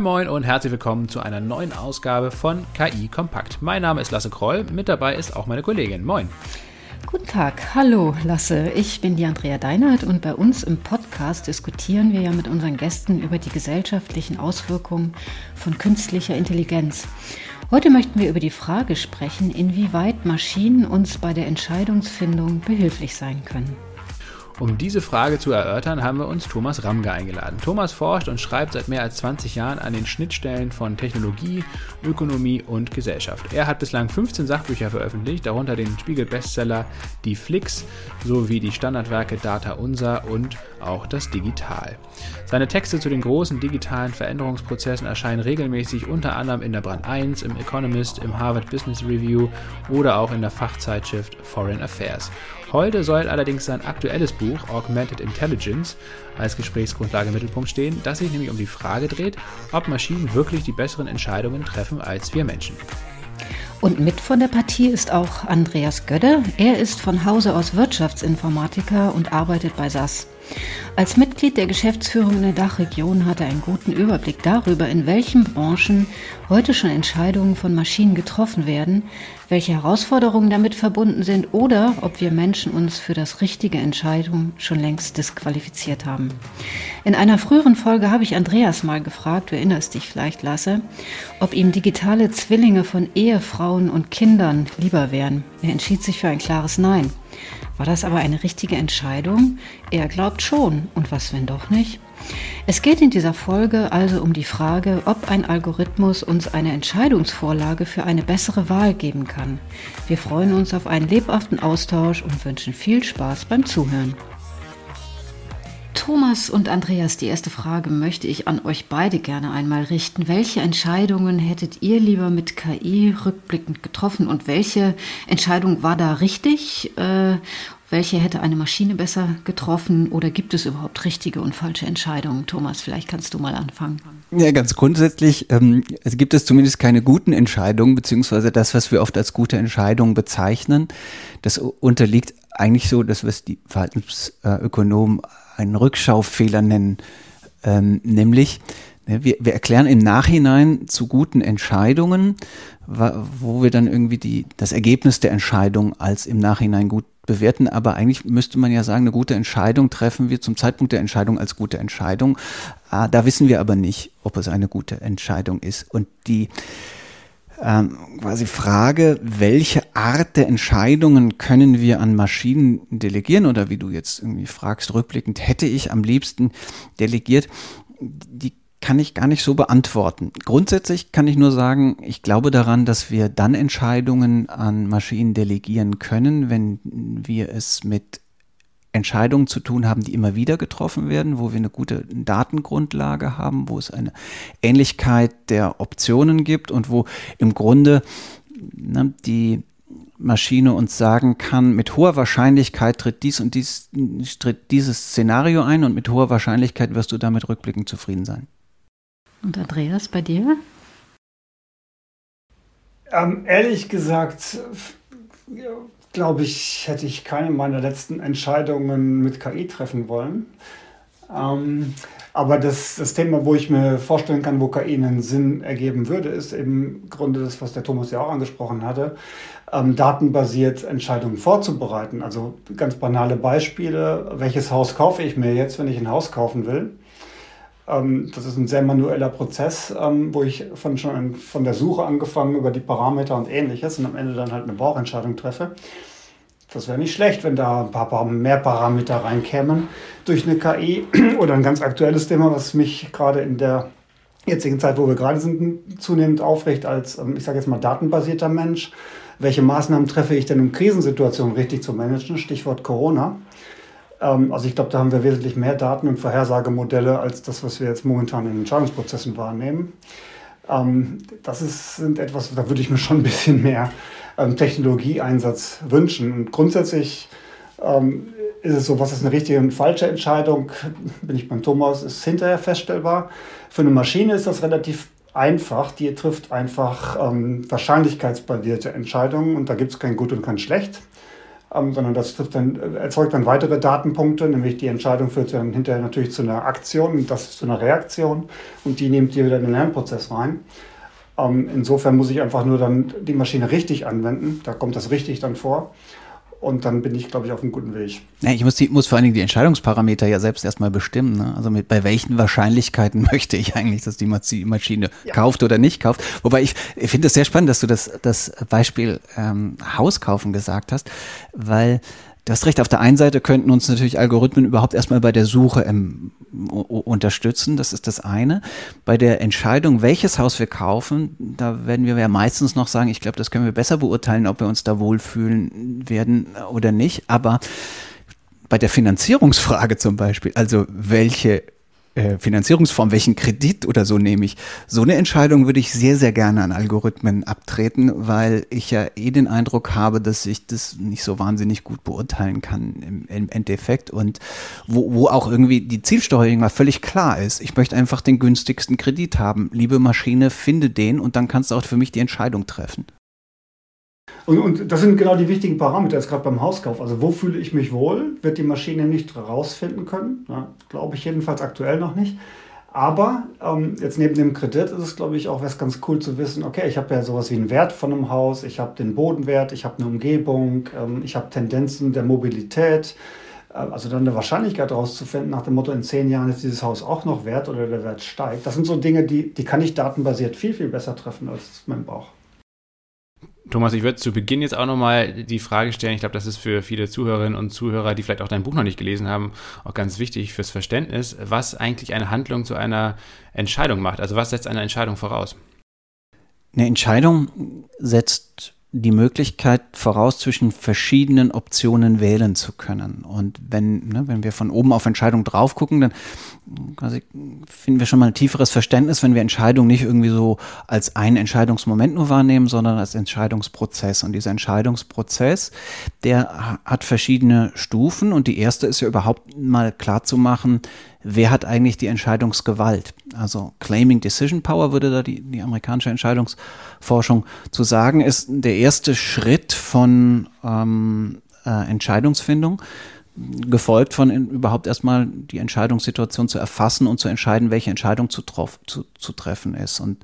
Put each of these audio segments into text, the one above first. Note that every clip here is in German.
Moin Moin und herzlich willkommen zu einer neuen Ausgabe von KI Kompakt. Mein Name ist Lasse Kroll, mit dabei ist auch meine Kollegin. Moin. Guten Tag, hallo Lasse, ich bin die Andrea Deinert und bei uns im Podcast diskutieren wir ja mit unseren Gästen über die gesellschaftlichen Auswirkungen von künstlicher Intelligenz. Heute möchten wir über die Frage sprechen, inwieweit Maschinen uns bei der Entscheidungsfindung behilflich sein können. Um diese Frage zu erörtern, haben wir uns Thomas Ramge eingeladen. Thomas forscht und schreibt seit mehr als 20 Jahren an den Schnittstellen von Technologie, Ökonomie und Gesellschaft. Er hat bislang 15 Sachbücher veröffentlicht, darunter den Spiegel-Bestseller Die Flix sowie die Standardwerke Data Unser und auch das Digital. Seine Texte zu den großen digitalen Veränderungsprozessen erscheinen regelmäßig unter anderem in der Brand 1, im Economist, im Harvard Business Review oder auch in der Fachzeitschrift Foreign Affairs. Heute soll allerdings sein aktuelles Buch Augmented Intelligence als Gesprächsgrundlage im Mittelpunkt stehen, das sich nämlich um die Frage dreht, ob Maschinen wirklich die besseren Entscheidungen treffen als wir Menschen. Und mit von der Partie ist auch Andreas Gödde. Er ist von Hause aus Wirtschaftsinformatiker und arbeitet bei SAS. Als Mitglied der Geschäftsführung in der Dachregion hat er einen guten Überblick darüber, in welchen Branchen heute schon Entscheidungen von Maschinen getroffen werden, welche Herausforderungen damit verbunden sind oder ob wir Menschen uns für das richtige Entscheidung schon längst disqualifiziert haben. In einer früheren Folge habe ich Andreas mal gefragt, du erinnerst dich vielleicht, Lasse, ob ihm digitale Zwillinge von Ehefrauen und Kindern lieber wären. Er entschied sich für ein klares Nein. War das aber eine richtige Entscheidung? Er glaubt schon. Und was, wenn doch nicht? Es geht in dieser Folge also um die Frage, ob ein Algorithmus uns eine Entscheidungsvorlage für eine bessere Wahl geben kann. Wir freuen uns auf einen lebhaften Austausch und wünschen viel Spaß beim Zuhören. Thomas und Andreas, die erste Frage möchte ich an euch beide gerne einmal richten. Welche Entscheidungen hättet ihr lieber mit KI rückblickend getroffen und welche Entscheidung war da richtig? Welche hätte eine Maschine besser getroffen oder gibt es überhaupt richtige und falsche Entscheidungen? Thomas, vielleicht kannst du mal anfangen. Ja, ganz grundsätzlich ähm, es gibt es zumindest keine guten Entscheidungen, beziehungsweise das, was wir oft als gute Entscheidungen bezeichnen, das unterliegt eigentlich so, dass was die Verhaltensökonomen einen Rückschaufehler nennen, ähm, nämlich ne, wir, wir erklären im Nachhinein zu guten Entscheidungen, wo wir dann irgendwie die, das Ergebnis der Entscheidung als im Nachhinein gut bewerten, aber eigentlich müsste man ja sagen, eine gute Entscheidung treffen wir zum Zeitpunkt der Entscheidung als gute Entscheidung. Ah, da wissen wir aber nicht, ob es eine gute Entscheidung ist. Und die ähm, quasi Frage, welche Art der Entscheidungen können wir an Maschinen delegieren oder wie du jetzt irgendwie fragst, rückblickend, hätte ich am liebsten delegiert, die kann ich gar nicht so beantworten. Grundsätzlich kann ich nur sagen, ich glaube daran, dass wir dann Entscheidungen an Maschinen delegieren können, wenn wir es mit Entscheidungen zu tun haben, die immer wieder getroffen werden, wo wir eine gute Datengrundlage haben, wo es eine Ähnlichkeit der Optionen gibt und wo im Grunde ne, die Maschine uns sagen kann, mit hoher Wahrscheinlichkeit tritt dies und dies, tritt dieses Szenario ein und mit hoher Wahrscheinlichkeit wirst du damit rückblickend zufrieden sein. Und Andreas, bei dir? Ähm, ehrlich gesagt, glaube ich, hätte ich keine meiner letzten Entscheidungen mit KI treffen wollen. Ähm, aber das, das Thema, wo ich mir vorstellen kann, wo KI einen Sinn ergeben würde, ist eben im Grunde das, was der Thomas ja auch angesprochen hatte, ähm, datenbasiert Entscheidungen vorzubereiten. Also ganz banale Beispiele. Welches Haus kaufe ich mir jetzt, wenn ich ein Haus kaufen will? Ähm, das ist ein sehr manueller Prozess, ähm, wo ich von, schon von der Suche angefangen über die Parameter und ähnliches und am Ende dann halt eine Bauchentscheidung treffe. Das wäre nicht schlecht, wenn da ein paar mehr Parameter reinkämen durch eine KI oder ein ganz aktuelles Thema, was mich gerade in der jetzigen Zeit, wo wir gerade sind, zunehmend aufrecht als, ähm, ich sage jetzt mal, datenbasierter Mensch. Welche Maßnahmen treffe ich denn, um Krisensituationen richtig zu managen? Stichwort Corona. Ähm, also ich glaube, da haben wir wesentlich mehr Daten und Vorhersagemodelle als das, was wir jetzt momentan in Entscheidungsprozessen wahrnehmen. Ähm, das ist, sind etwas, da würde ich mir schon ein bisschen mehr ähm, Technologieeinsatz wünschen. Und grundsätzlich ist es so, was ist eine richtige und falsche Entscheidung, bin ich beim Thomas, ist hinterher feststellbar. Für eine Maschine ist das relativ einfach, die trifft einfach ähm, wahrscheinlichkeitsbasierte Entscheidungen und da gibt es kein Gut und kein Schlecht. Ähm, sondern das dann, äh, erzeugt dann weitere Datenpunkte, nämlich die Entscheidung führt dann hinterher natürlich zu einer Aktion und das zu einer Reaktion und die nimmt ihr wieder in den Lernprozess rein. Ähm, insofern muss ich einfach nur dann die Maschine richtig anwenden, da kommt das richtig dann vor. Und dann bin ich, glaube ich, auf einem guten Weg. Ja, ich muss, die, muss vor allen Dingen die Entscheidungsparameter ja selbst erstmal bestimmen. Ne? Also mit, bei welchen Wahrscheinlichkeiten möchte ich eigentlich, dass die Maschine ja. kauft oder nicht kauft. Wobei ich, ich finde es sehr spannend, dass du das, das Beispiel ähm, Haus kaufen gesagt hast, weil Du hast recht, auf der einen Seite könnten uns natürlich Algorithmen überhaupt erstmal bei der Suche ähm, unterstützen, das ist das eine. Bei der Entscheidung, welches Haus wir kaufen, da werden wir ja meistens noch sagen, ich glaube, das können wir besser beurteilen, ob wir uns da wohlfühlen werden oder nicht. Aber bei der Finanzierungsfrage zum Beispiel, also welche äh, Finanzierungsform, welchen Kredit oder so nehme ich. So eine Entscheidung würde ich sehr, sehr gerne an Algorithmen abtreten, weil ich ja eh den Eindruck habe, dass ich das nicht so wahnsinnig gut beurteilen kann im, im Endeffekt und wo, wo auch irgendwie die Zielsteuerung mal völlig klar ist. Ich möchte einfach den günstigsten Kredit haben. Liebe Maschine, finde den und dann kannst du auch für mich die Entscheidung treffen. Und, und das sind genau die wichtigen Parameter, jetzt gerade beim Hauskauf. Also wo fühle ich mich wohl, wird die Maschine nicht rausfinden können. Glaube ich jedenfalls aktuell noch nicht. Aber ähm, jetzt neben dem Kredit ist es, glaube ich, auch was ganz cool zu wissen, okay, ich habe ja sowas wie einen Wert von einem Haus, ich habe den Bodenwert, ich habe eine Umgebung, ähm, ich habe Tendenzen der Mobilität. Äh, also dann eine Wahrscheinlichkeit rauszufinden nach dem Motto, in zehn Jahren ist dieses Haus auch noch wert oder der Wert steigt. Das sind so Dinge, die, die kann ich datenbasiert viel, viel besser treffen als mein Bauch. Thomas, ich würde zu Beginn jetzt auch nochmal die Frage stellen, ich glaube, das ist für viele Zuhörerinnen und Zuhörer, die vielleicht auch dein Buch noch nicht gelesen haben, auch ganz wichtig fürs Verständnis, was eigentlich eine Handlung zu einer Entscheidung macht. Also was setzt eine Entscheidung voraus? Eine Entscheidung setzt die Möglichkeit voraus, zwischen verschiedenen Optionen wählen zu können. Und wenn, ne, wenn wir von oben auf Entscheidung drauf gucken, dann quasi finden wir schon mal ein tieferes Verständnis, wenn wir Entscheidungen nicht irgendwie so als einen Entscheidungsmoment nur wahrnehmen, sondern als Entscheidungsprozess. Und dieser Entscheidungsprozess, der hat verschiedene Stufen. Und die erste ist ja überhaupt mal klar zu machen, wer hat eigentlich die Entscheidungsgewalt? Also Claiming Decision Power würde da die, die amerikanische Entscheidungsforschung zu sagen, ist der erste Schritt von ähm, äh, Entscheidungsfindung gefolgt von in, überhaupt erstmal die Entscheidungssituation zu erfassen und zu entscheiden, welche Entscheidung zu, zu, zu treffen ist. Und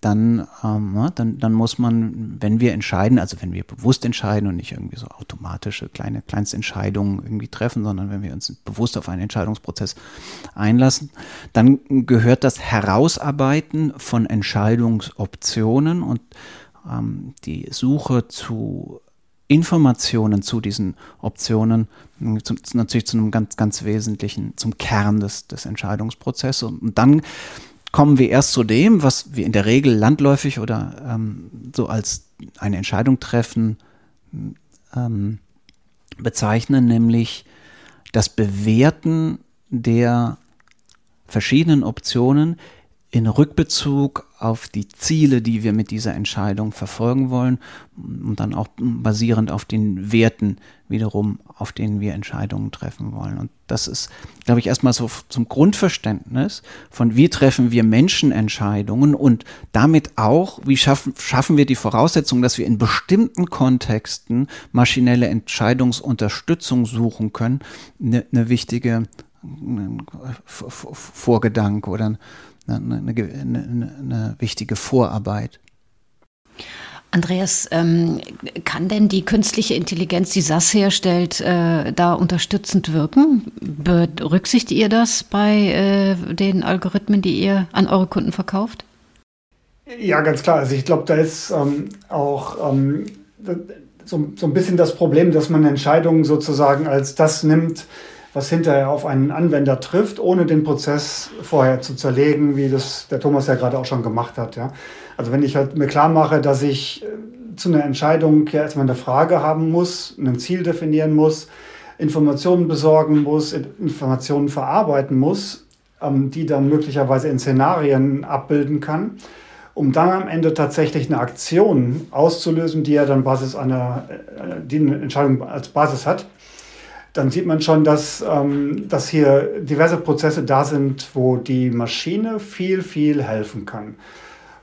dann, ähm, ja, dann, dann muss man, wenn wir entscheiden, also wenn wir bewusst entscheiden und nicht irgendwie so automatische kleine Kleinstentscheidungen irgendwie treffen, sondern wenn wir uns bewusst auf einen Entscheidungsprozess einlassen, dann gehört das Herausarbeiten von Entscheidungsoptionen und ähm, die Suche zu Informationen zu diesen Optionen zum, natürlich zu einem ganz, ganz wesentlichen, zum Kern des, des Entscheidungsprozesses. Und dann kommen wir erst zu dem, was wir in der Regel landläufig oder ähm, so als eine Entscheidung treffen ähm, bezeichnen, nämlich das Bewerten der verschiedenen Optionen in Rückbezug auf die Ziele, die wir mit dieser Entscheidung verfolgen wollen und dann auch basierend auf den Werten wiederum, auf denen wir Entscheidungen treffen wollen. Und das ist, glaube ich, erstmal so zum Grundverständnis von, wie treffen wir Menschenentscheidungen und damit auch, wie schaffen, schaffen wir die Voraussetzung, dass wir in bestimmten Kontexten maschinelle Entscheidungsunterstützung suchen können, eine, eine wichtige Vorgedanke oder eine, eine, eine, eine wichtige Vorarbeit. Andreas, ähm, kann denn die künstliche Intelligenz, die SAS herstellt, äh, da unterstützend wirken? Berücksichtigt ihr das bei äh, den Algorithmen, die ihr an eure Kunden verkauft? Ja, ganz klar. Also ich glaube, da ist ähm, auch ähm, so, so ein bisschen das Problem, dass man Entscheidungen sozusagen als das nimmt, was hinterher auf einen Anwender trifft, ohne den Prozess vorher zu zerlegen, wie das der Thomas ja gerade auch schon gemacht hat. Ja. Also wenn ich halt mir klar mache, dass ich äh, zu einer Entscheidung ja erstmal eine Frage haben muss, ein Ziel definieren muss, Informationen besorgen muss, Informationen verarbeiten muss, ähm, die dann möglicherweise in Szenarien abbilden kann, um dann am Ende tatsächlich eine Aktion auszulösen, die ja dann Basis einer, äh, die eine Entscheidung als Basis hat dann sieht man schon, dass, ähm, dass hier diverse Prozesse da sind, wo die Maschine viel, viel helfen kann.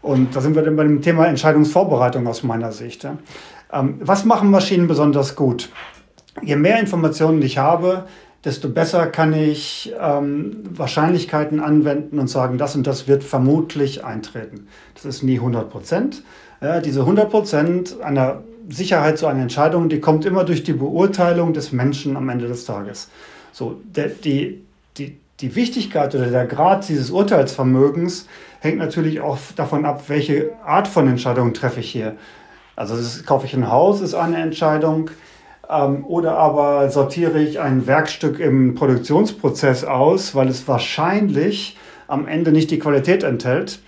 Und da sind wir dann bei dem Thema Entscheidungsvorbereitung aus meiner Sicht. Ja. Ähm, was machen Maschinen besonders gut? je mehr Informationen ich habe, desto besser kann ich ähm, Wahrscheinlichkeiten anwenden und sagen, das und das wird vermutlich eintreten. Das ist nie 100 Prozent. Ja, diese 100 Prozent einer Sicherheit zu einer Entscheidung, die kommt immer durch die Beurteilung des Menschen am Ende des Tages. So, der, die, die, die Wichtigkeit oder der Grad dieses Urteilsvermögens hängt natürlich auch davon ab, welche Art von Entscheidung treffe ich hier. Also das, kaufe ich ein Haus, ist eine Entscheidung. Ähm, oder aber sortiere ich ein Werkstück im Produktionsprozess aus, weil es wahrscheinlich am Ende nicht die Qualität enthält.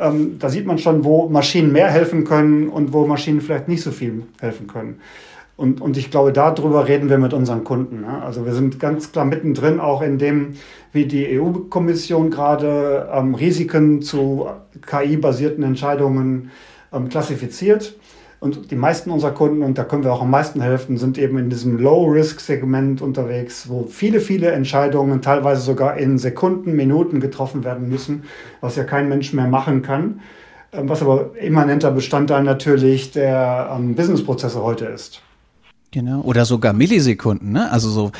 Ähm, da sieht man schon, wo Maschinen mehr helfen können und wo Maschinen vielleicht nicht so viel helfen können. Und, und ich glaube, darüber reden wir mit unseren Kunden. Ne? Also wir sind ganz klar mittendrin auch in dem, wie die EU-Kommission gerade ähm, Risiken zu KI-basierten Entscheidungen ähm, klassifiziert. Und die meisten unserer Kunden, und da können wir auch am meisten helfen, sind eben in diesem Low-Risk-Segment unterwegs, wo viele, viele Entscheidungen teilweise sogar in Sekunden, Minuten getroffen werden müssen, was ja kein Mensch mehr machen kann, ähm, was aber immanenter Bestandteil natürlich der ähm, Businessprozesse heute ist. Genau. Oder sogar Millisekunden, ne? Also so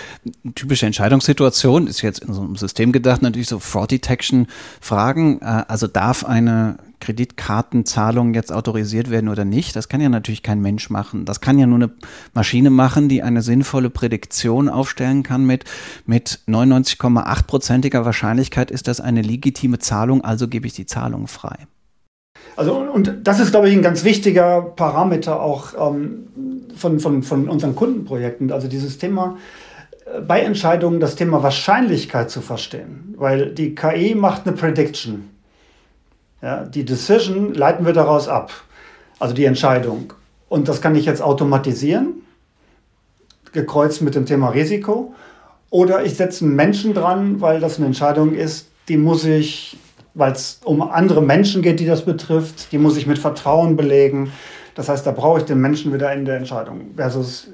typische Entscheidungssituation ist jetzt in so einem System gedacht, natürlich so Fraud Detection Fragen. Äh, also darf eine Kreditkartenzahlung jetzt autorisiert werden oder nicht? Das kann ja natürlich kein Mensch machen. Das kann ja nur eine Maschine machen, die eine sinnvolle Prädiktion aufstellen kann mit, mit 99,8-prozentiger Wahrscheinlichkeit ist das eine legitime Zahlung, also gebe ich die Zahlung frei. Also, und das ist, glaube ich, ein ganz wichtiger Parameter auch ähm, von, von, von unseren Kundenprojekten. Also dieses Thema äh, bei Entscheidungen, das Thema Wahrscheinlichkeit zu verstehen. Weil die KI macht eine Prediction. Ja, die Decision leiten wir daraus ab. Also die Entscheidung. Und das kann ich jetzt automatisieren, gekreuzt mit dem Thema Risiko. Oder ich setze einen Menschen dran, weil das eine Entscheidung ist, die muss ich weil es um andere Menschen geht, die das betrifft. Die muss ich mit Vertrauen belegen. Das heißt, da brauche ich den Menschen wieder in der Entscheidung. Versus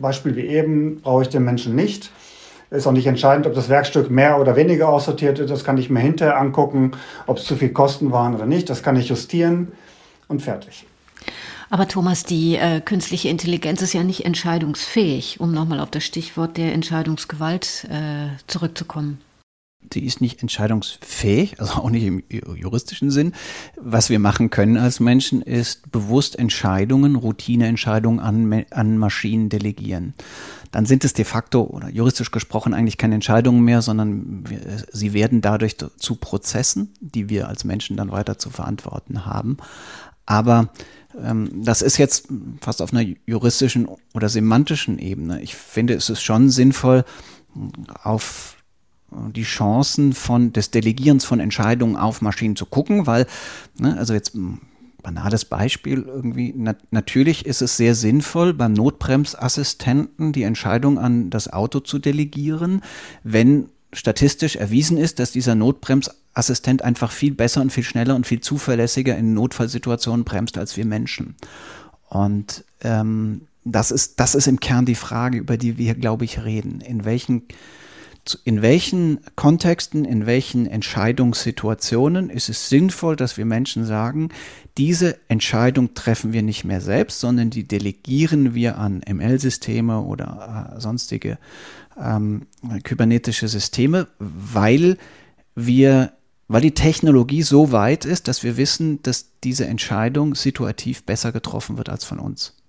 Beispiel wie eben, brauche ich den Menschen nicht. Ist auch nicht entscheidend, ob das Werkstück mehr oder weniger aussortiert ist. Das kann ich mir hinterher angucken, ob es zu viel Kosten waren oder nicht. Das kann ich justieren und fertig. Aber Thomas, die äh, künstliche Intelligenz ist ja nicht entscheidungsfähig, um nochmal auf das Stichwort der Entscheidungsgewalt äh, zurückzukommen die ist nicht entscheidungsfähig, also auch nicht im juristischen Sinn. Was wir machen können als Menschen, ist bewusst Entscheidungen, Routineentscheidungen an, an Maschinen delegieren. Dann sind es de facto oder juristisch gesprochen eigentlich keine Entscheidungen mehr, sondern wir, sie werden dadurch zu Prozessen, die wir als Menschen dann weiter zu verantworten haben. Aber ähm, das ist jetzt fast auf einer juristischen oder semantischen Ebene. Ich finde, es ist schon sinnvoll, auf die Chancen von des Delegierens von Entscheidungen auf Maschinen zu gucken, weil, ne, also jetzt banales Beispiel irgendwie, na, natürlich ist es sehr sinnvoll, beim Notbremsassistenten die Entscheidung an das Auto zu delegieren, wenn statistisch erwiesen ist, dass dieser Notbremsassistent einfach viel besser und viel schneller und viel zuverlässiger in Notfallsituationen bremst als wir Menschen. Und ähm, das ist, das ist im Kern die Frage, über die wir, glaube ich, reden. In welchen in welchen Kontexten, in welchen Entscheidungssituationen ist es sinnvoll, dass wir Menschen sagen, diese Entscheidung treffen wir nicht mehr selbst, sondern die delegieren wir an ML-Systeme oder äh, sonstige ähm, kybernetische Systeme, weil wir weil die Technologie so weit ist, dass wir wissen, dass diese Entscheidung situativ besser getroffen wird als von uns.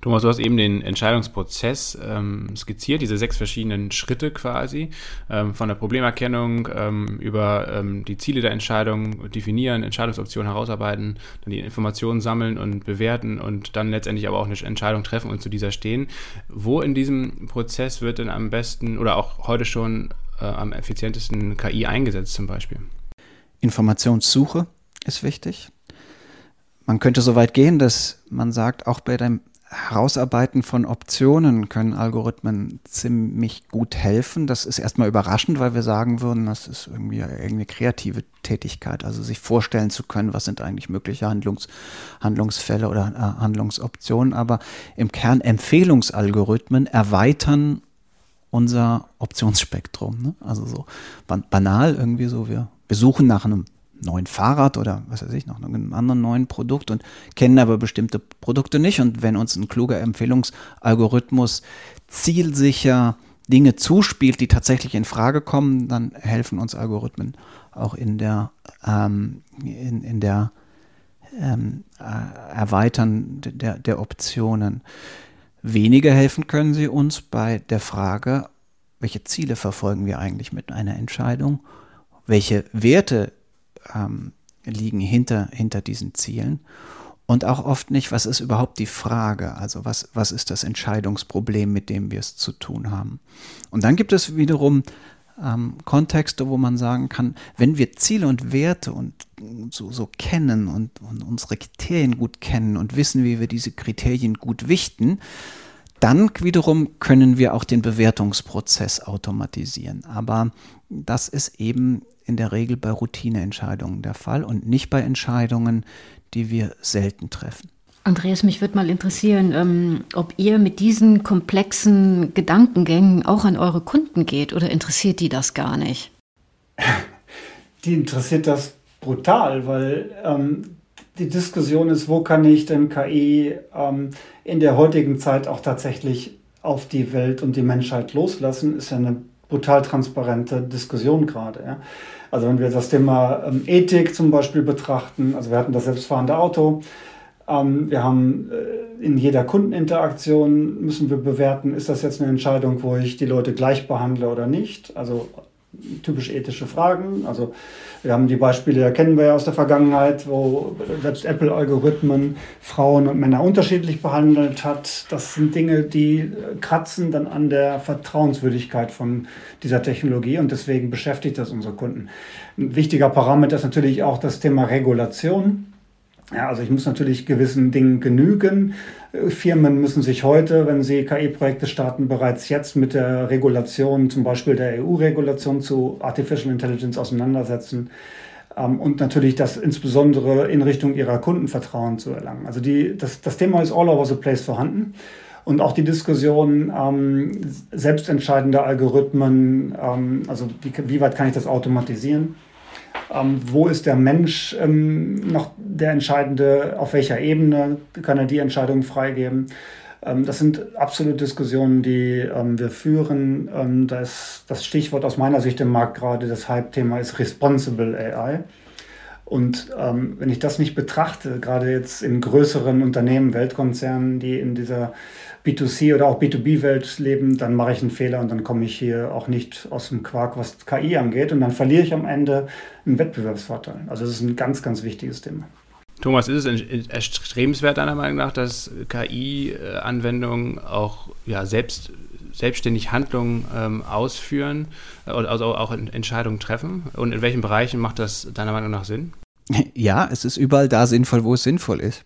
Thomas, du hast eben den Entscheidungsprozess ähm, skizziert, diese sechs verschiedenen Schritte quasi, ähm, von der Problemerkennung ähm, über ähm, die Ziele der Entscheidung definieren, Entscheidungsoptionen herausarbeiten, dann die Informationen sammeln und bewerten und dann letztendlich aber auch eine Entscheidung treffen und zu dieser stehen. Wo in diesem Prozess wird denn am besten oder auch heute schon äh, am effizientesten KI eingesetzt zum Beispiel? Informationssuche ist wichtig. Man könnte so weit gehen, dass man sagt, auch bei dem Herausarbeiten von Optionen können Algorithmen ziemlich gut helfen. Das ist erstmal überraschend, weil wir sagen würden, das ist irgendwie irgendeine kreative Tätigkeit, also sich vorstellen zu können, was sind eigentlich mögliche Handlungs Handlungsfälle oder äh, Handlungsoptionen. Aber im Kern Empfehlungsalgorithmen erweitern unser Optionsspektrum. Ne? Also so ban banal irgendwie so, wir, wir suchen nach einem neuen Fahrrad oder was weiß ich, noch einem anderen neuen Produkt und kennen aber bestimmte Produkte nicht. Und wenn uns ein kluger Empfehlungsalgorithmus zielsicher Dinge zuspielt, die tatsächlich in Frage kommen, dann helfen uns Algorithmen auch in der, ähm, in, in der ähm, äh, Erweitern der, der Optionen. Weniger helfen können sie uns bei der Frage, welche Ziele verfolgen wir eigentlich mit einer Entscheidung, welche Werte ähm, liegen hinter, hinter diesen Zielen und auch oft nicht, was ist überhaupt die Frage, also was, was ist das Entscheidungsproblem, mit dem wir es zu tun haben. Und dann gibt es wiederum ähm, Kontexte, wo man sagen kann, wenn wir Ziele und Werte und so, so kennen und, und unsere Kriterien gut kennen und wissen, wie wir diese Kriterien gut wichten, dann wiederum können wir auch den Bewertungsprozess automatisieren. Aber das ist eben in der Regel bei Routineentscheidungen der Fall und nicht bei Entscheidungen, die wir selten treffen. Andreas, mich würde mal interessieren, ähm, ob ihr mit diesen komplexen Gedankengängen auch an eure Kunden geht oder interessiert die das gar nicht? Die interessiert das brutal, weil ähm, die Diskussion ist, wo kann ich denn KI ähm, in der heutigen Zeit auch tatsächlich auf die Welt und die Menschheit loslassen, ist ja eine brutal transparente Diskussion gerade. Ja. Also wenn wir das Thema ähm, Ethik zum Beispiel betrachten, also wir hatten das selbstfahrende Auto, ähm, wir haben äh, in jeder Kundeninteraktion müssen wir bewerten, ist das jetzt eine Entscheidung, wo ich die Leute gleich behandle oder nicht. Also typisch ethische Fragen. Also wir haben die Beispiele, ja, kennen wir ja aus der Vergangenheit, wo selbst Apple-Algorithmen Frauen und Männer unterschiedlich behandelt hat. Das sind Dinge, die kratzen dann an der Vertrauenswürdigkeit von dieser Technologie und deswegen beschäftigt das unsere Kunden. Ein wichtiger Parameter ist natürlich auch das Thema Regulation. Ja, also ich muss natürlich gewissen Dingen genügen. Firmen müssen sich heute, wenn sie KI-Projekte starten, bereits jetzt mit der Regulation, zum Beispiel der EU-Regulation zu Artificial Intelligence auseinandersetzen ähm, und natürlich das insbesondere in Richtung ihrer Kundenvertrauen zu erlangen. Also die, das, das Thema ist all over the place vorhanden. Und auch die Diskussion ähm, selbstentscheidender Algorithmen, ähm, also wie, wie weit kann ich das automatisieren? Ähm, wo ist der Mensch ähm, noch der Entscheidende? Auf welcher Ebene kann er die Entscheidung freigeben? Ähm, das sind absolute Diskussionen, die ähm, wir führen. Ähm, das, das Stichwort aus meiner Sicht im Markt gerade, das Hype-Thema ist Responsible AI. Und ähm, wenn ich das nicht betrachte, gerade jetzt in größeren Unternehmen, Weltkonzernen, die in dieser B2C oder auch B2B-Welt leben, dann mache ich einen Fehler und dann komme ich hier auch nicht aus dem Quark, was KI angeht. Und dann verliere ich am Ende einen Wettbewerbsvorteil. Also das ist ein ganz, ganz wichtiges Thema. Thomas, ist es erstrebenswert deiner Meinung nach, dass KI-Anwendungen auch ja, selbst, selbstständig Handlungen ähm, ausführen, also auch Entscheidungen treffen? Und in welchen Bereichen macht das deiner Meinung nach Sinn? Ja, es ist überall da sinnvoll, wo es sinnvoll ist.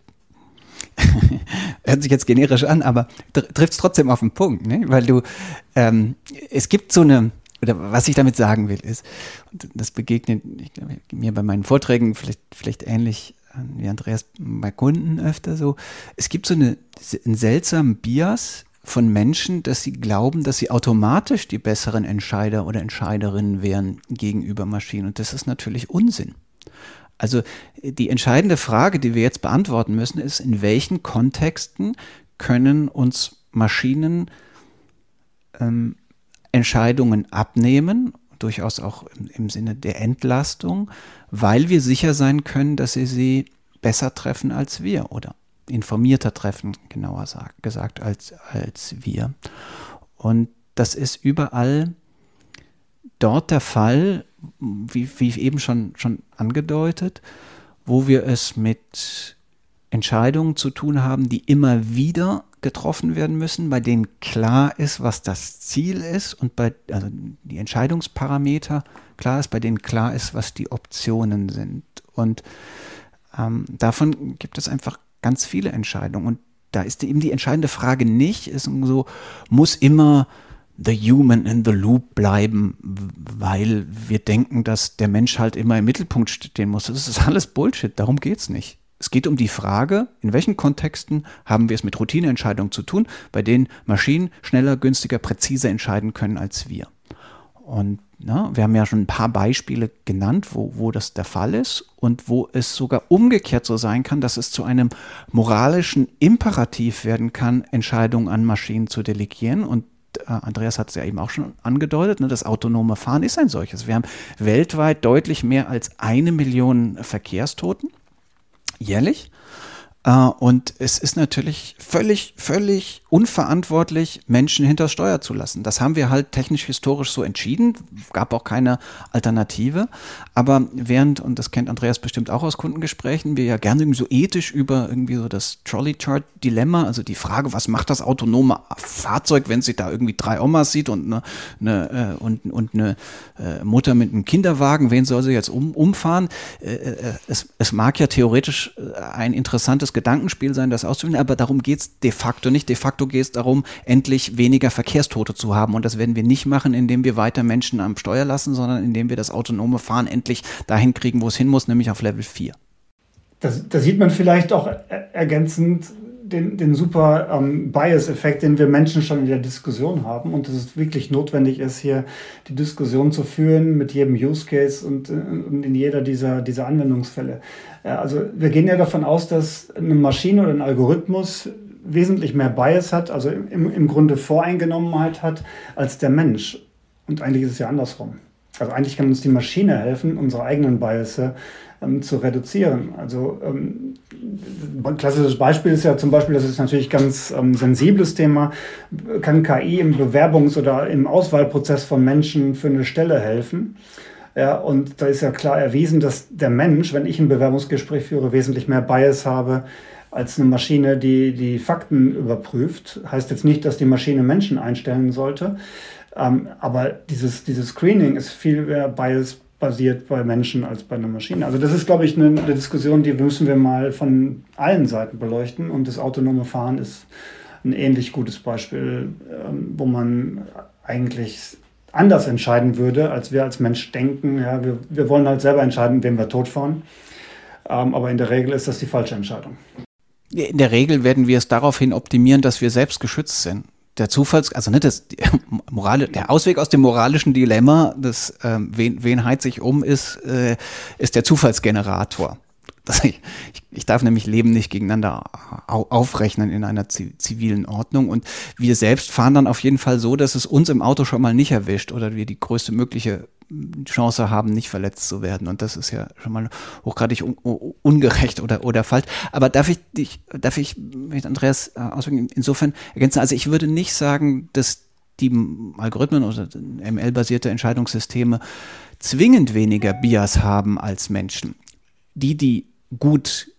hört sich jetzt generisch an, aber trifft es trotzdem auf den Punkt, ne? weil du, ähm, es gibt so eine, oder was ich damit sagen will, ist, und das begegnet glaub, mir bei meinen Vorträgen vielleicht, vielleicht ähnlich wie Andreas bei Kunden öfter so, es gibt so eine, einen seltsamen Bias von Menschen, dass sie glauben, dass sie automatisch die besseren Entscheider oder Entscheiderinnen wären gegenüber Maschinen. Und das ist natürlich Unsinn. Also die entscheidende Frage, die wir jetzt beantworten müssen, ist, in welchen Kontexten können uns Maschinen ähm, Entscheidungen abnehmen, durchaus auch im, im, Sinne der Entlastung, weil wir sicher sein können, dass sie sie besser treffen als wir oder informierter treffen, genauer sagt, gesagt, als, als wir. Und das ist überall dort der Fall, wie, wie eben schon, schon angedeutet, wo wir es mit Entscheidungen zu tun haben, die immer wieder getroffen werden müssen, bei denen klar ist, was das Ziel ist und bei also die Entscheidungsparameter klar ist, bei denen klar ist, was die Optionen sind. Und ähm, davon gibt es einfach ganz viele Entscheidungen. Und da ist eben die entscheidende Frage nicht, ist so, muss immer the human in the loop bleiben, weil wir denken, dass der Mensch halt immer im Mittelpunkt stehen muss. Das ist alles Bullshit, darum geht es nicht. Es geht um die Frage, in welchen Kontexten haben wir es mit Routineentscheidungen zu tun, bei denen Maschinen schneller, günstiger, präziser entscheiden können als wir. Und na, wir haben ja schon ein paar Beispiele genannt, wo, wo das der Fall ist und wo es sogar umgekehrt so sein kann, dass es zu einem moralischen Imperativ werden kann, Entscheidungen an Maschinen zu delegieren. Und Andreas hat es ja eben auch schon angedeutet, ne, das autonome Fahren ist ein solches. Wir haben weltweit deutlich mehr als eine Million Verkehrstoten jährlich. Äh, und es ist natürlich völlig, völlig unverantwortlich, Menschen hinter Steuer zu lassen. Das haben wir halt technisch historisch so entschieden, gab auch keine Alternative. Aber während, und das kennt Andreas bestimmt auch aus Kundengesprächen, wir ja gerne irgendwie so ethisch über irgendwie so das Trolley-Chart-Dilemma, also die Frage, was macht das autonome Fahrzeug, wenn sie da irgendwie drei Omas sieht und eine, eine, äh, und, und eine äh, Mutter mit einem Kinderwagen, wen soll sie jetzt um, umfahren? Es, es mag ja theoretisch ein interessantes Gedankenspiel sein, das auszuwählen, aber darum geht es de facto nicht. De facto geht es darum, endlich weniger Verkehrstote zu haben. Und das werden wir nicht machen, indem wir weiter Menschen am Steuer lassen, sondern indem wir das autonome Fahren endlich dahin kriegen, wo es hin muss, nämlich auf Level 4. Da sieht man vielleicht auch ergänzend den, den super ähm, Bias-Effekt, den wir Menschen schon in der Diskussion haben und dass es wirklich notwendig ist, hier die Diskussion zu führen mit jedem Use Case und, äh, und in jeder dieser, dieser Anwendungsfälle. Ja, also wir gehen ja davon aus, dass eine Maschine oder ein Algorithmus wesentlich mehr Bias hat, also im, im Grunde Voreingenommenheit hat, als der Mensch. Und eigentlich ist es ja andersrum. Also eigentlich kann uns die Maschine helfen, unsere eigenen Biases ähm, zu reduzieren. Also ähm, ein klassisches Beispiel ist ja zum Beispiel, das ist natürlich ganz ähm, sensibles Thema, kann KI im Bewerbungs- oder im Auswahlprozess von Menschen für eine Stelle helfen. Ja, und da ist ja klar erwiesen, dass der Mensch, wenn ich ein Bewerbungsgespräch führe, wesentlich mehr Bias habe als eine Maschine, die die Fakten überprüft. Heißt jetzt nicht, dass die Maschine Menschen einstellen sollte, ähm, aber dieses, dieses Screening ist viel mehr Bias basiert bei Menschen als bei einer Maschine. Also das ist, glaube ich, eine, eine Diskussion, die müssen wir mal von allen Seiten beleuchten. Und das autonome Fahren ist ein ähnlich gutes Beispiel, ähm, wo man eigentlich anders entscheiden würde, als wir als Mensch denken. Ja, wir, wir wollen halt selber entscheiden, wem wir totfahren. Ähm, aber in der Regel ist das die falsche Entscheidung. In der Regel werden wir es daraufhin optimieren, dass wir selbst geschützt sind der Zufalls, also nicht das Moral, der Ausweg aus dem moralischen Dilemma, das ähm, wen, wen heizt sich um ist, äh, ist der Zufallsgenerator. Das, ich, ich darf nämlich Leben nicht gegeneinander aufrechnen in einer zivilen Ordnung. Und wir selbst fahren dann auf jeden Fall so, dass es uns im Auto schon mal nicht erwischt oder wir die größte mögliche Chance haben, nicht verletzt zu werden. Und das ist ja schon mal hochgradig un ungerecht oder, oder falsch. Aber darf ich dich, darf ich Andreas äh, auswirken, insofern ergänzen? Also ich würde nicht sagen, dass die Algorithmen oder ML-basierte Entscheidungssysteme zwingend weniger Bias haben als Menschen. Die, die gut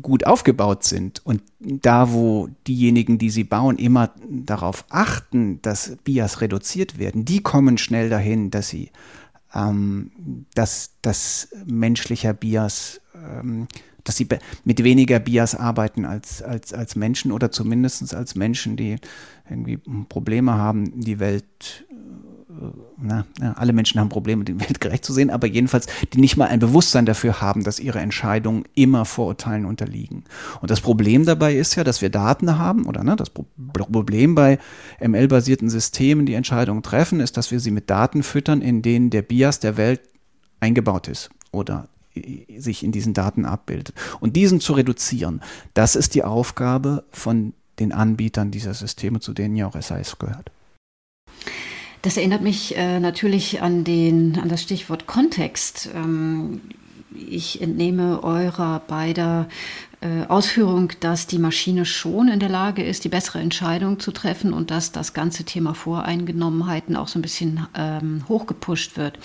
gut aufgebaut sind. Und da, wo diejenigen, die sie bauen, immer darauf achten, dass Bias reduziert werden, die kommen schnell dahin, dass sie ähm, dass, dass menschlicher Bias, ähm, dass sie mit weniger Bias arbeiten als, als, als Menschen oder zumindest als Menschen, die irgendwie Probleme haben, die Welt na, alle Menschen haben Probleme, die Welt gerecht zu sehen, aber jedenfalls, die nicht mal ein Bewusstsein dafür haben, dass ihre Entscheidungen immer Vorurteilen unterliegen. Und das Problem dabei ist ja, dass wir Daten haben, oder ne, das Problem bei ML-basierten Systemen, die Entscheidungen treffen, ist, dass wir sie mit Daten füttern, in denen der Bias der Welt eingebaut ist oder sich in diesen Daten abbildet. Und diesen zu reduzieren, das ist die Aufgabe von den Anbietern dieser Systeme, zu denen ja auch SIS gehört. Das erinnert mich äh, natürlich an, den, an das Stichwort Kontext. Ähm, ich entnehme eurer beider Ausführung, dass die Maschine schon in der Lage ist, die bessere Entscheidung zu treffen und dass das ganze Thema Voreingenommenheiten auch so ein bisschen ähm, hochgepusht wird.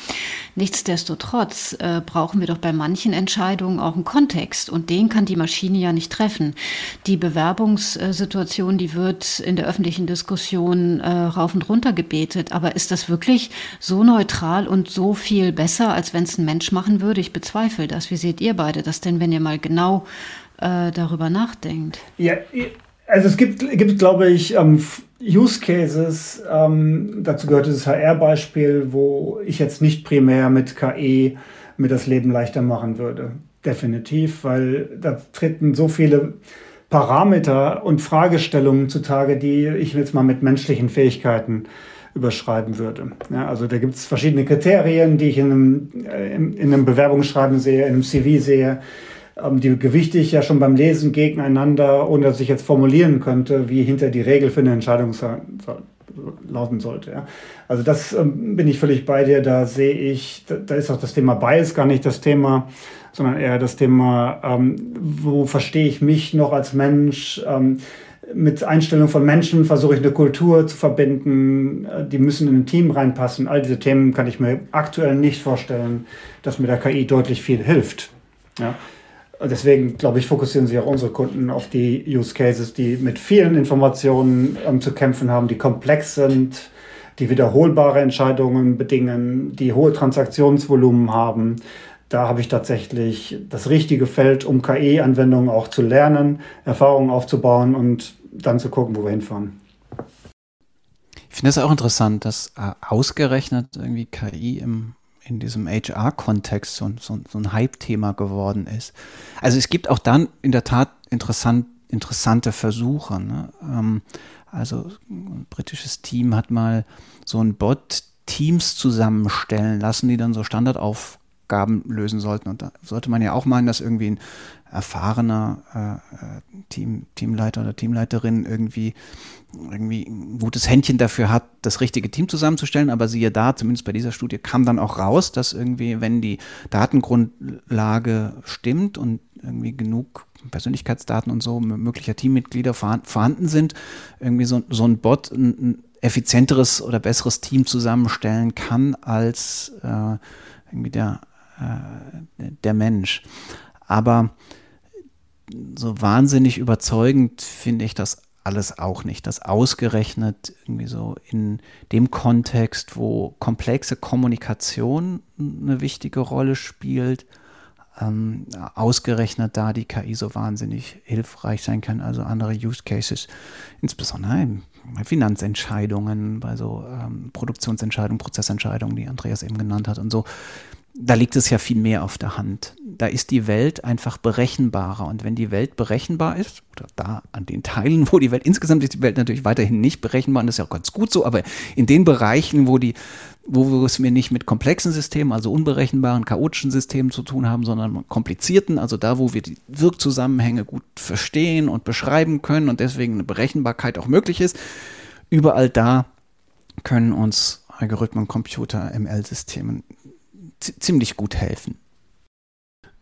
Nichtsdestotrotz äh, brauchen wir doch bei manchen Entscheidungen auch einen Kontext und den kann die Maschine ja nicht treffen. Die Bewerbungssituation, die wird in der öffentlichen Diskussion äh, rauf und runter gebetet, aber ist das wirklich so neutral und so viel besser, als wenn es ein Mensch machen würde? Ich bezweifle das. Wie seht ihr beide das denn, wenn ihr mal genau äh, darüber nachdenkt. Ja, also es gibt, gibt glaube ich, ähm, Use Cases, ähm, dazu gehört dieses HR-Beispiel, wo ich jetzt nicht primär mit KI mir das Leben leichter machen würde. Definitiv, weil da treten so viele Parameter und Fragestellungen zutage, die ich jetzt mal mit menschlichen Fähigkeiten überschreiben würde. Ja, also da gibt es verschiedene Kriterien, die ich in einem, äh, in einem Bewerbungsschreiben sehe, in einem CV sehe. Ähm, die gewichte ich ja schon beim Lesen gegeneinander, ohne dass ich jetzt formulieren könnte, wie hinter die Regel für eine Entscheidung lauten sollte. Also das ähm, bin ich völlig bei dir. Da sehe ich, da, ist auch das Thema Bias gar nicht das Thema, sondern eher das Thema, ähm, wo verstehe ich mich noch als Mensch. Mit Einstellung von Menschen versuche ich eine Kultur zu verbinden. Äh, die müssen in ein Team reinpassen. All diese Themen kann ich mir aktuell nicht vorstellen, dass mir der KI deutlich viel hilft. Ja. Deswegen, glaube ich, fokussieren sich auch unsere Kunden auf die Use Cases, die mit vielen Informationen ähm, zu kämpfen haben, die komplex sind, die wiederholbare Entscheidungen bedingen, die hohe Transaktionsvolumen haben. Da habe ich tatsächlich das richtige Feld, um KI-Anwendungen auch zu lernen, Erfahrungen aufzubauen und dann zu gucken, wo wir hinfahren. Ich finde es auch interessant, dass äh, ausgerechnet irgendwie KI im in diesem HR-Kontext so, so, so, ein Hype-Thema geworden ist. Also es gibt auch dann in der Tat interessant, interessante Versuche. Ne? Ähm, also ein britisches Team hat mal so ein Bot Teams zusammenstellen lassen, die dann so Standardaufgaben lösen sollten. Und da sollte man ja auch meinen, dass irgendwie ein erfahrener äh, äh Team, Teamleiter oder Teamleiterin irgendwie irgendwie ein gutes Händchen dafür hat, das richtige Team zusammenzustellen. Aber siehe da, zumindest bei dieser Studie kam dann auch raus, dass irgendwie, wenn die Datengrundlage stimmt und irgendwie genug Persönlichkeitsdaten und so möglicher Teammitglieder vorhanden sind, irgendwie so, so ein Bot ein, ein effizienteres oder besseres Team zusammenstellen kann als äh, irgendwie der, äh, der Mensch. Aber so wahnsinnig überzeugend finde ich das alles auch nicht. Das ausgerechnet irgendwie so in dem Kontext, wo komplexe Kommunikation eine wichtige Rolle spielt, ähm, ausgerechnet da die KI so wahnsinnig hilfreich sein kann. Also andere Use Cases, insbesondere bei Finanzentscheidungen, bei so ähm, Produktionsentscheidungen, Prozessentscheidungen, die Andreas eben genannt hat und so da liegt es ja viel mehr auf der Hand. Da ist die Welt einfach berechenbarer. Und wenn die Welt berechenbar ist, oder da an den Teilen, wo die Welt, insgesamt ist die Welt natürlich weiterhin nicht berechenbar, und das ist ja auch ganz gut so, aber in den Bereichen, wo die, wo wir es mir nicht mit komplexen Systemen, also unberechenbaren, chaotischen Systemen zu tun haben, sondern komplizierten, also da, wo wir die Wirkzusammenhänge gut verstehen und beschreiben können und deswegen eine Berechenbarkeit auch möglich ist, überall da können uns Algorithmen, Computer, ML-Systemen ziemlich gut helfen.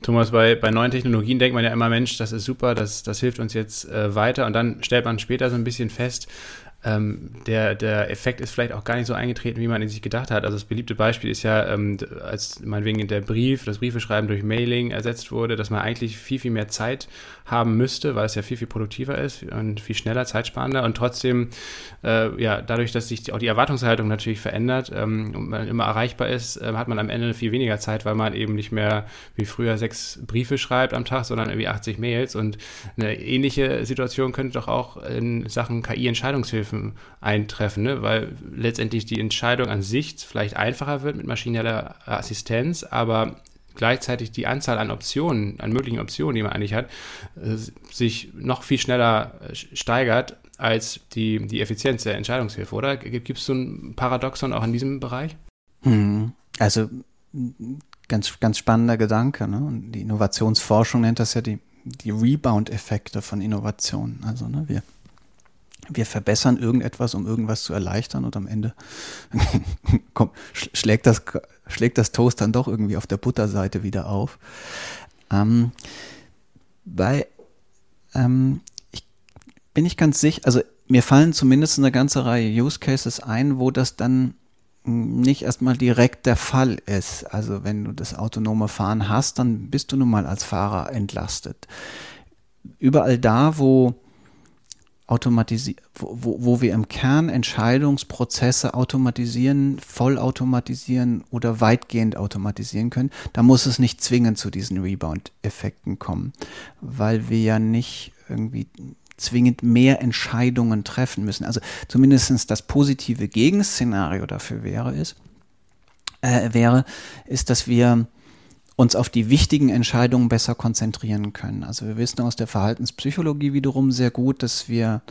Thomas, bei, bei neuen Technologien denkt man ja immer, Mensch, das ist super, das, das hilft uns jetzt äh, weiter. Und dann stellt man später so ein bisschen fest, ähm, der, der Effekt ist vielleicht auch gar nicht so eingetreten, wie man ihn sich gedacht hat. Also das beliebte Beispiel ist ja, ähm, als meinetwegen der Brief, das Briefeschreiben durch Mailing ersetzt wurde, dass man eigentlich viel, viel mehr Zeit haben müsste, weil es ja viel, viel produktiver ist und viel schneller, zeitsparender und trotzdem, äh, ja, dadurch, dass sich auch die Erwartungshaltung natürlich verändert ähm, und man immer erreichbar ist, äh, hat man am Ende viel weniger Zeit, weil man eben nicht mehr wie früher sechs Briefe schreibt am Tag, sondern irgendwie 80 Mails und eine ähnliche Situation könnte doch auch in Sachen KI-Entscheidungshilfen eintreffen, ne? weil letztendlich die Entscheidung an sich vielleicht einfacher wird mit maschineller Assistenz, aber gleichzeitig die Anzahl an Optionen, an möglichen Optionen, die man eigentlich hat, äh, sich noch viel schneller äh, steigert als die, die Effizienz der Entscheidungshilfe, oder? Gibt es so ein Paradoxon auch in diesem Bereich? Hm. Also ganz, ganz spannender Gedanke. Ne? Und die Innovationsforschung nennt das ja die, die Rebound-Effekte von Innovationen. Also ne, wir wir verbessern irgendetwas, um irgendwas zu erleichtern und am Ende komm, schlägt, das, schlägt das Toast dann doch irgendwie auf der Butterseite wieder auf. Ähm, bei, ähm, ich bin nicht ganz sicher, also mir fallen zumindest eine ganze Reihe Use Cases ein, wo das dann nicht erstmal direkt der Fall ist. Also wenn du das autonome Fahren hast, dann bist du nun mal als Fahrer entlastet. Überall da, wo automatisieren, wo, wo wir im Kern Entscheidungsprozesse automatisieren, vollautomatisieren oder weitgehend automatisieren können, da muss es nicht zwingend zu diesen Rebound-Effekten kommen, weil wir ja nicht irgendwie zwingend mehr Entscheidungen treffen müssen. Also zumindest das positive Gegenszenario dafür wäre es, äh, wäre, ist, dass wir uns auf die wichtigen Entscheidungen besser konzentrieren können. Also wir wissen aus der Verhaltenspsychologie wiederum sehr gut, dass wir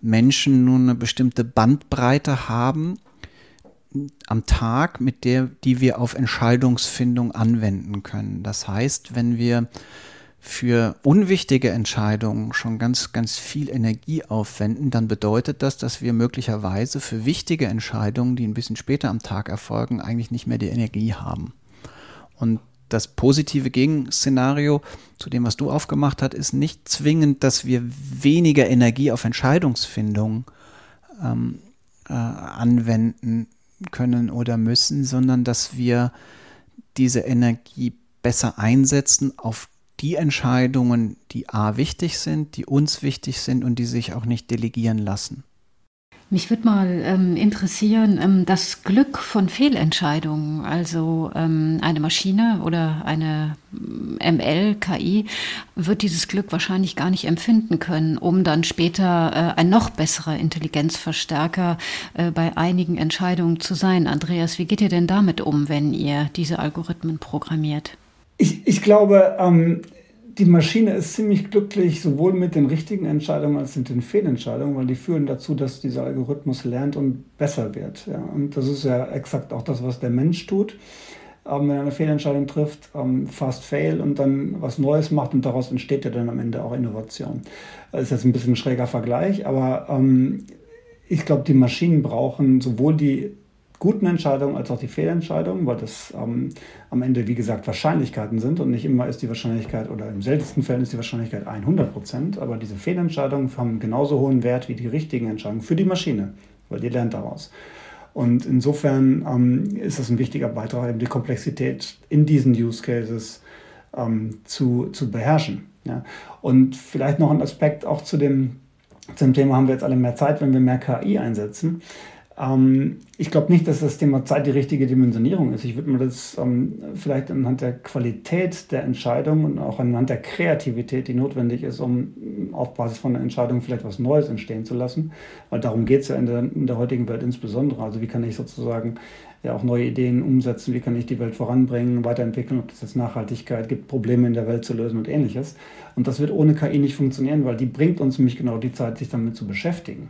Menschen nun eine bestimmte Bandbreite haben am Tag, mit der, die wir auf Entscheidungsfindung anwenden können. Das heißt, wenn wir für unwichtige Entscheidungen schon ganz, ganz viel Energie aufwenden, dann bedeutet das, dass wir möglicherweise für wichtige Entscheidungen, die ein bisschen später am Tag erfolgen, eigentlich nicht mehr die Energie haben. Und das positive Gegenszenario zu dem, was du aufgemacht hast, ist nicht zwingend, dass wir weniger Energie auf Entscheidungsfindung ähm, äh, anwenden können oder müssen, sondern dass wir diese Energie besser einsetzen auf die Entscheidungen, die a wichtig sind, die uns wichtig sind und die sich auch nicht delegieren lassen. Mich würde mal ähm, interessieren, ähm, das Glück von Fehlentscheidungen. Also ähm, eine Maschine oder eine ML, KI, wird dieses Glück wahrscheinlich gar nicht empfinden können, um dann später äh, ein noch besserer Intelligenzverstärker äh, bei einigen Entscheidungen zu sein. Andreas, wie geht ihr denn damit um, wenn ihr diese Algorithmen programmiert? Ich, ich glaube, ähm, die Maschine ist ziemlich glücklich, sowohl mit den richtigen Entscheidungen als mit den Fehlentscheidungen, weil die führen dazu, dass dieser Algorithmus lernt und besser wird. Ja. Und das ist ja exakt auch das, was der Mensch tut. Ähm, wenn er eine Fehlentscheidung trifft, ähm, fast fail und dann was Neues macht und daraus entsteht ja dann am Ende auch Innovation. Das ist jetzt ein bisschen ein schräger Vergleich, aber ähm, ich glaube, die Maschinen brauchen sowohl die guten Entscheidungen als auch die Fehlentscheidungen, weil das ähm, am Ende, wie gesagt, Wahrscheinlichkeiten sind und nicht immer ist die Wahrscheinlichkeit oder im seltensten Fall ist die Wahrscheinlichkeit 100 Prozent, aber diese Fehlentscheidungen haben genauso hohen Wert wie die richtigen Entscheidungen für die Maschine, weil die lernt daraus. Und insofern ähm, ist das ein wichtiger Beitrag, eben die Komplexität in diesen Use Cases ähm, zu, zu beherrschen. Ja. Und vielleicht noch ein Aspekt auch zu dem, zum Thema haben wir jetzt alle mehr Zeit, wenn wir mehr KI einsetzen. Ähm, ich glaube nicht, dass das Thema Zeit die richtige Dimensionierung ist. Ich würde mir das ähm, vielleicht anhand der Qualität der Entscheidung und auch anhand der Kreativität, die notwendig ist, um auf Basis von einer Entscheidung vielleicht was Neues entstehen zu lassen, weil darum geht es ja in der, in der heutigen Welt insbesondere. Also wie kann ich sozusagen ja auch neue Ideen umsetzen, wie kann ich die Welt voranbringen, weiterentwickeln, ob das jetzt Nachhaltigkeit gibt, Probleme in der Welt zu lösen und ähnliches. Und das wird ohne KI nicht funktionieren, weil die bringt uns nämlich genau die Zeit, sich damit zu beschäftigen.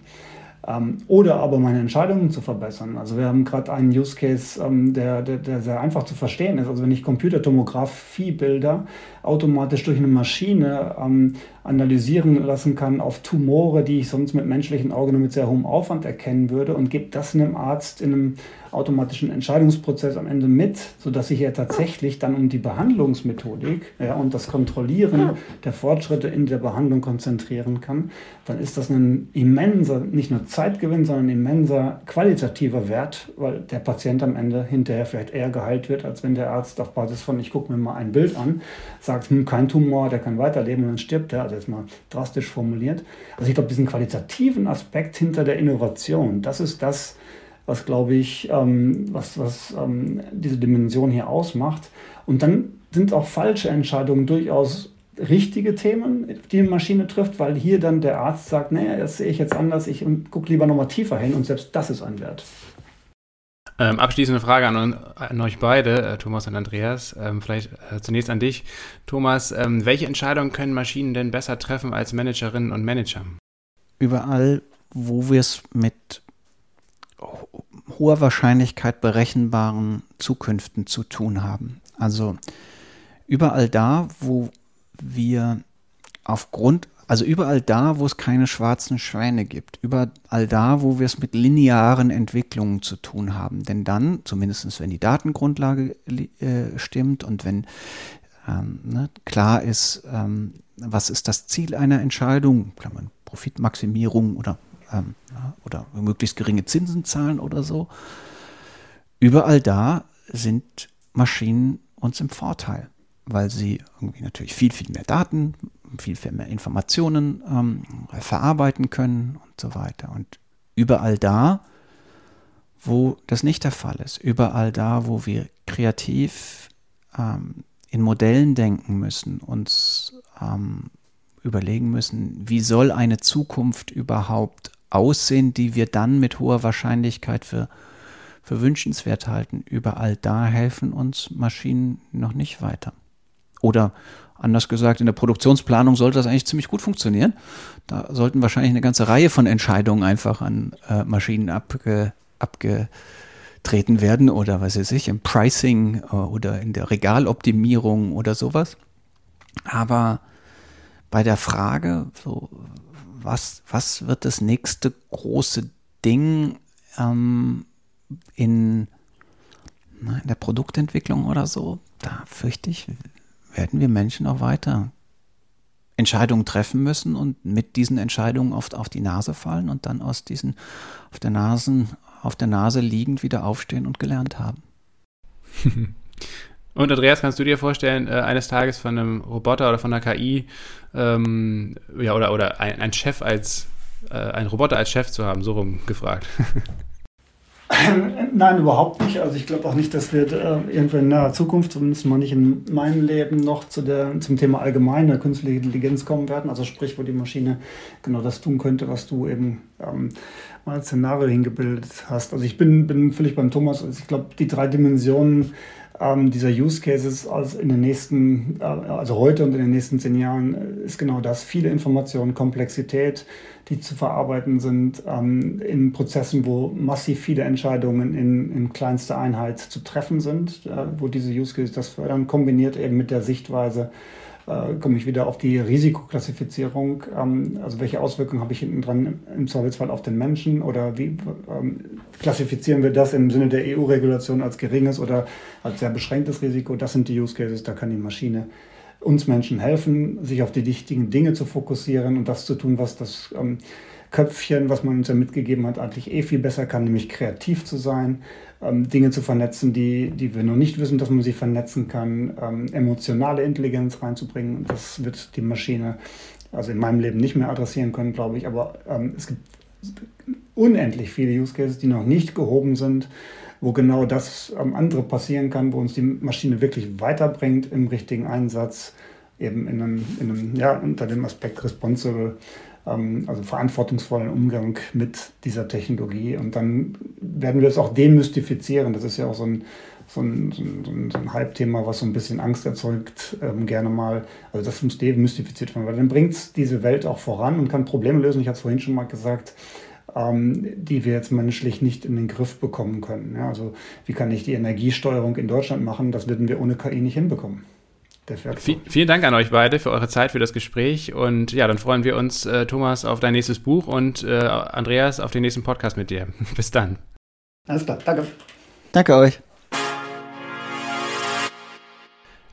Ähm, oder aber meine Entscheidungen zu verbessern. Also wir haben gerade einen Use Case, ähm, der, der, der, sehr einfach zu verstehen ist. Also wenn ich Computertomographiebilder automatisch durch eine Maschine ähm, analysieren lassen kann auf Tumore, die ich sonst mit menschlichen Augen nur mit sehr hohem Aufwand erkennen würde und gebe das einem Arzt in einem automatischen Entscheidungsprozess am Ende mit, sodass ich ja tatsächlich dann um die Behandlungsmethodik ja, und das Kontrollieren der Fortschritte in der Behandlung konzentrieren kann, dann ist das ein immenser, nicht nur Zeitgewinn, sondern ein immenser qualitativer Wert, weil der Patient am Ende hinterher vielleicht eher geheilt wird, als wenn der Arzt auf Basis von, ich gucke mir mal ein Bild an, sagt, hm, kein Tumor, der kann weiterleben und dann stirbt er, also jetzt mal drastisch formuliert. Also ich glaube, diesen qualitativen Aspekt hinter der Innovation, das ist das, was glaube ich, ähm, was, was ähm, diese Dimension hier ausmacht. Und dann sind auch falsche Entscheidungen durchaus richtige Themen, die eine Maschine trifft, weil hier dann der Arzt sagt, nee, das sehe ich jetzt anders, ich gucke lieber nochmal tiefer hin und selbst das ist ein Wert. Ähm, abschließende Frage an, an euch beide, äh, Thomas und Andreas. Ähm, vielleicht äh, zunächst an dich. Thomas, ähm, welche Entscheidungen können Maschinen denn besser treffen als Managerinnen und Manager? Überall, wo wir es mit hoher Wahrscheinlichkeit berechenbaren Zukünften zu tun haben. Also überall da, wo wir aufgrund, also überall da, wo es keine schwarzen Schwäne gibt, überall da, wo wir es mit linearen Entwicklungen zu tun haben. Denn dann, zumindest wenn die Datengrundlage äh, stimmt und wenn ähm, ne, klar ist, ähm, was ist das Ziel einer Entscheidung, Klammern, Profitmaximierung oder ähm, oder möglichst geringe Zinsen zahlen oder so. Überall da sind Maschinen uns im Vorteil, weil sie irgendwie natürlich viel, viel mehr Daten, viel, viel mehr Informationen ähm, verarbeiten können und so weiter. Und überall da, wo das nicht der Fall ist, überall da, wo wir kreativ ähm, in Modellen denken müssen, uns ähm, überlegen müssen, wie soll eine Zukunft überhaupt aussehen, die wir dann mit hoher Wahrscheinlichkeit für, für wünschenswert halten. Überall da helfen uns Maschinen noch nicht weiter. Oder anders gesagt, in der Produktionsplanung sollte das eigentlich ziemlich gut funktionieren. Da sollten wahrscheinlich eine ganze Reihe von Entscheidungen einfach an äh, Maschinen abge, abgegeben treten werden oder was weiß ich, im Pricing äh, oder in der Regaloptimierung oder sowas. Aber bei der Frage, so, was, was wird das nächste große Ding ähm, in, na, in der Produktentwicklung oder so, da fürchte ich, werden wir Menschen auch weiter Entscheidungen treffen müssen und mit diesen Entscheidungen oft auf die Nase fallen und dann aus diesen auf der Nasen, auf der Nase liegend wieder aufstehen und gelernt haben. Und Andreas, kannst du dir vorstellen, äh, eines Tages von einem Roboter oder von einer KI, ähm, ja, oder, oder ein, ein Chef als, äh, ein Roboter als Chef zu haben, so rum gefragt? Nein, überhaupt nicht. Also ich glaube auch nicht, dass wir äh, irgendwann in naher Zukunft, zumindest mal nicht in meinem Leben, noch zu der, zum Thema allgemeine künstliche Intelligenz kommen werden. Also sprich, wo die Maschine genau das tun könnte, was du eben ähm, mal als Szenario hingebildet hast. Also ich bin, bin völlig beim Thomas. Also ich glaube, die drei Dimensionen ähm, dieser Use Cases also in den nächsten, äh, also heute und in den nächsten zehn Jahren äh, ist genau das. Viele Informationen, Komplexität, die zu verarbeiten sind, ähm, in Prozessen, wo massiv viele Entscheidungen in, in kleinster Einheit zu treffen sind, äh, wo diese Use Cases das fördern, kombiniert eben mit der Sichtweise, äh, komme ich wieder auf die Risikoklassifizierung. Ähm, also welche Auswirkungen habe ich hinten dran im Zweifelsfall auf den Menschen oder wie ähm, klassifizieren wir das im Sinne der EU-Regulation als geringes oder als sehr beschränktes Risiko? Das sind die Use Cases, da kann die Maschine uns Menschen helfen, sich auf die wichtigen Dinge zu fokussieren und das zu tun, was das ähm, Köpfchen, was man uns ja mitgegeben hat, eigentlich eh viel besser kann, nämlich kreativ zu sein, ähm, Dinge zu vernetzen, die, die wir noch nicht wissen, dass man sie vernetzen kann, ähm, emotionale Intelligenz reinzubringen. Das wird die Maschine also in meinem Leben nicht mehr adressieren können, glaube ich. Aber ähm, es gibt unendlich viele Use Cases, die noch nicht gehoben sind, wo genau das ähm, andere passieren kann, wo uns die Maschine wirklich weiterbringt im richtigen Einsatz, eben in einem, in einem ja, unter dem Aspekt responsible also verantwortungsvollen Umgang mit dieser Technologie. Und dann werden wir es auch demystifizieren. Das ist ja auch so ein, so ein, so ein, so ein Halbthema, was so ein bisschen Angst erzeugt, ähm, gerne mal. Also das muss demystifiziert werden, weil dann bringt es diese Welt auch voran und kann Probleme lösen. Ich hatte es vorhin schon mal gesagt, ähm, die wir jetzt menschlich nicht in den Griff bekommen können. Ja, also wie kann ich die Energiesteuerung in Deutschland machen? Das würden wir ohne KI nicht hinbekommen der vielen Dank an euch beide für eure Zeit, für das Gespräch. Und ja, dann freuen wir uns, äh, Thomas, auf dein nächstes Buch und äh, Andreas auf den nächsten Podcast mit dir. Bis dann. Alles klar, danke. Danke euch.